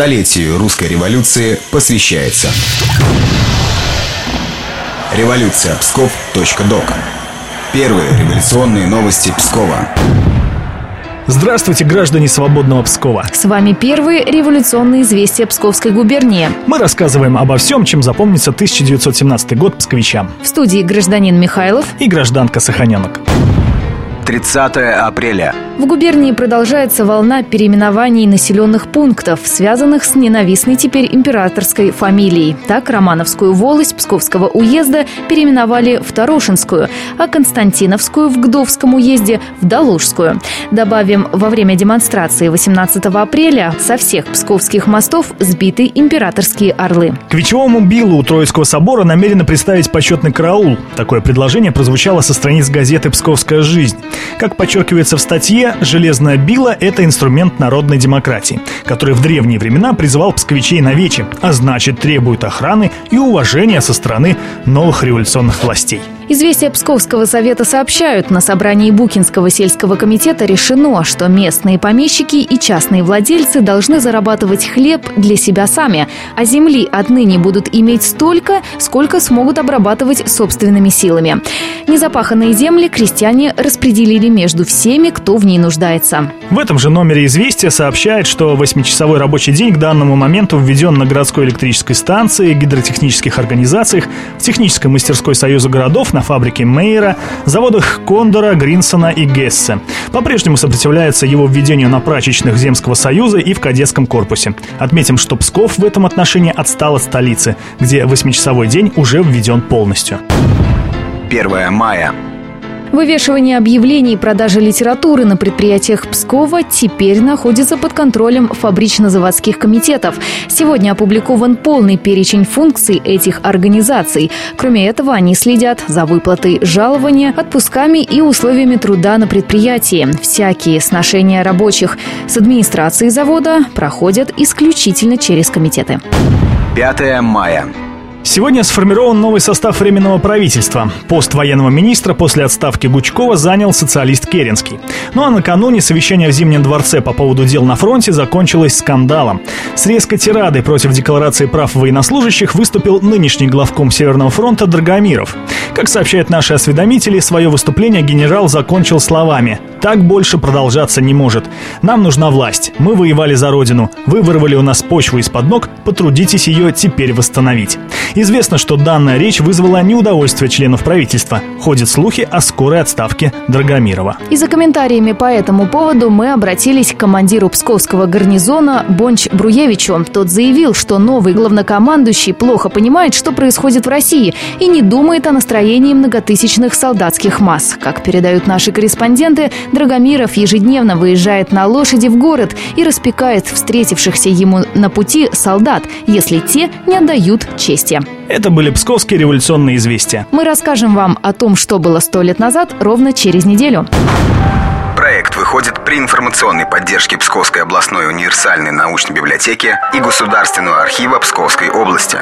Столетию русской революции посвящается. Революция Псков.док. Первые революционные новости Пскова. Здравствуйте, граждане свободного Пскова. С вами первые революционные известия Псковской губернии. Мы рассказываем обо всем, чем запомнится 1917 год псковичам. В студии гражданин Михайлов и гражданка Саханенок. 30 апреля. В губернии продолжается волна переименований населенных пунктов, связанных с ненавистной теперь императорской фамилией. Так, Романовскую волость Псковского уезда переименовали в Тарошинскую, а Константиновскую в Гдовском уезде в Доложскую. Добавим, во время демонстрации 18 апреля со всех псковских мостов сбиты императорские орлы. К вечевому билу у Троицкого собора намерены представить почетный караул. Такое предложение прозвучало со страниц газеты «Псковская жизнь». Как подчеркивается в статье, железная била – это инструмент народной демократии, который в древние времена призывал псковичей на вече, а значит требует охраны и уважения со стороны новых революционных властей. Известия Псковского совета сообщают, на собрании Букинского сельского комитета решено, что местные помещики и частные владельцы должны зарабатывать хлеб для себя сами, а земли отныне будут иметь столько, сколько смогут обрабатывать собственными силами. Незапаханные земли крестьяне распределили между всеми, кто в ней нуждается. В этом же номере «Известия» сообщает, что восьмичасовой рабочий день к данному моменту введен на городской электрической станции, гидротехнических организациях, в технической мастерской Союза городов, на на фабрике Мейера, заводах Кондора, Гринсона и Гессе. По-прежнему сопротивляется его введению на прачечных Земского союза и в кадетском корпусе. Отметим, что Псков в этом отношении отстал от столицы, где восьмичасовой день уже введен полностью. 1 мая. Вывешивание объявлений и продажа литературы на предприятиях Пскова теперь находится под контролем фабрично-заводских комитетов. Сегодня опубликован полный перечень функций этих организаций. Кроме этого, они следят за выплатой жалования, отпусками и условиями труда на предприятии. Всякие сношения рабочих с администрацией завода проходят исключительно через комитеты. 5 мая. Сегодня сформирован новый состав Временного правительства. Пост военного министра после отставки Гучкова занял социалист Керенский. Ну а накануне совещание в Зимнем дворце по поводу дел на фронте закончилось скандалом. С резкой тирадой против декларации прав военнослужащих выступил нынешний главком Северного фронта Драгомиров. Как сообщают наши осведомители, свое выступление генерал закончил словами «Так больше продолжаться не может. Нам нужна власть. Мы воевали за Родину. Вы вырвали у нас почву из-под ног. Потрудитесь ее теперь восстановить». Известно, что данная речь вызвала неудовольствие членов правительства. Ходят слухи о скорой отставке Драгомирова. И за комментариями по этому поводу мы обратились к командиру Псковского гарнизона Бонч Бруевичу. Тот заявил, что новый главнокомандующий плохо понимает, что происходит в России и не думает о настроении многотысячных солдатских масс. Как передают наши корреспонденты, Драгомиров ежедневно выезжает на лошади в город и распекает встретившихся ему на пути солдат, если те не отдают чести. Это были псковские революционные известия. Мы расскажем вам о том, что было сто лет назад, ровно через неделю. Проект выходит при информационной поддержке Псковской областной универсальной научной библиотеки и Государственного архива Псковской области.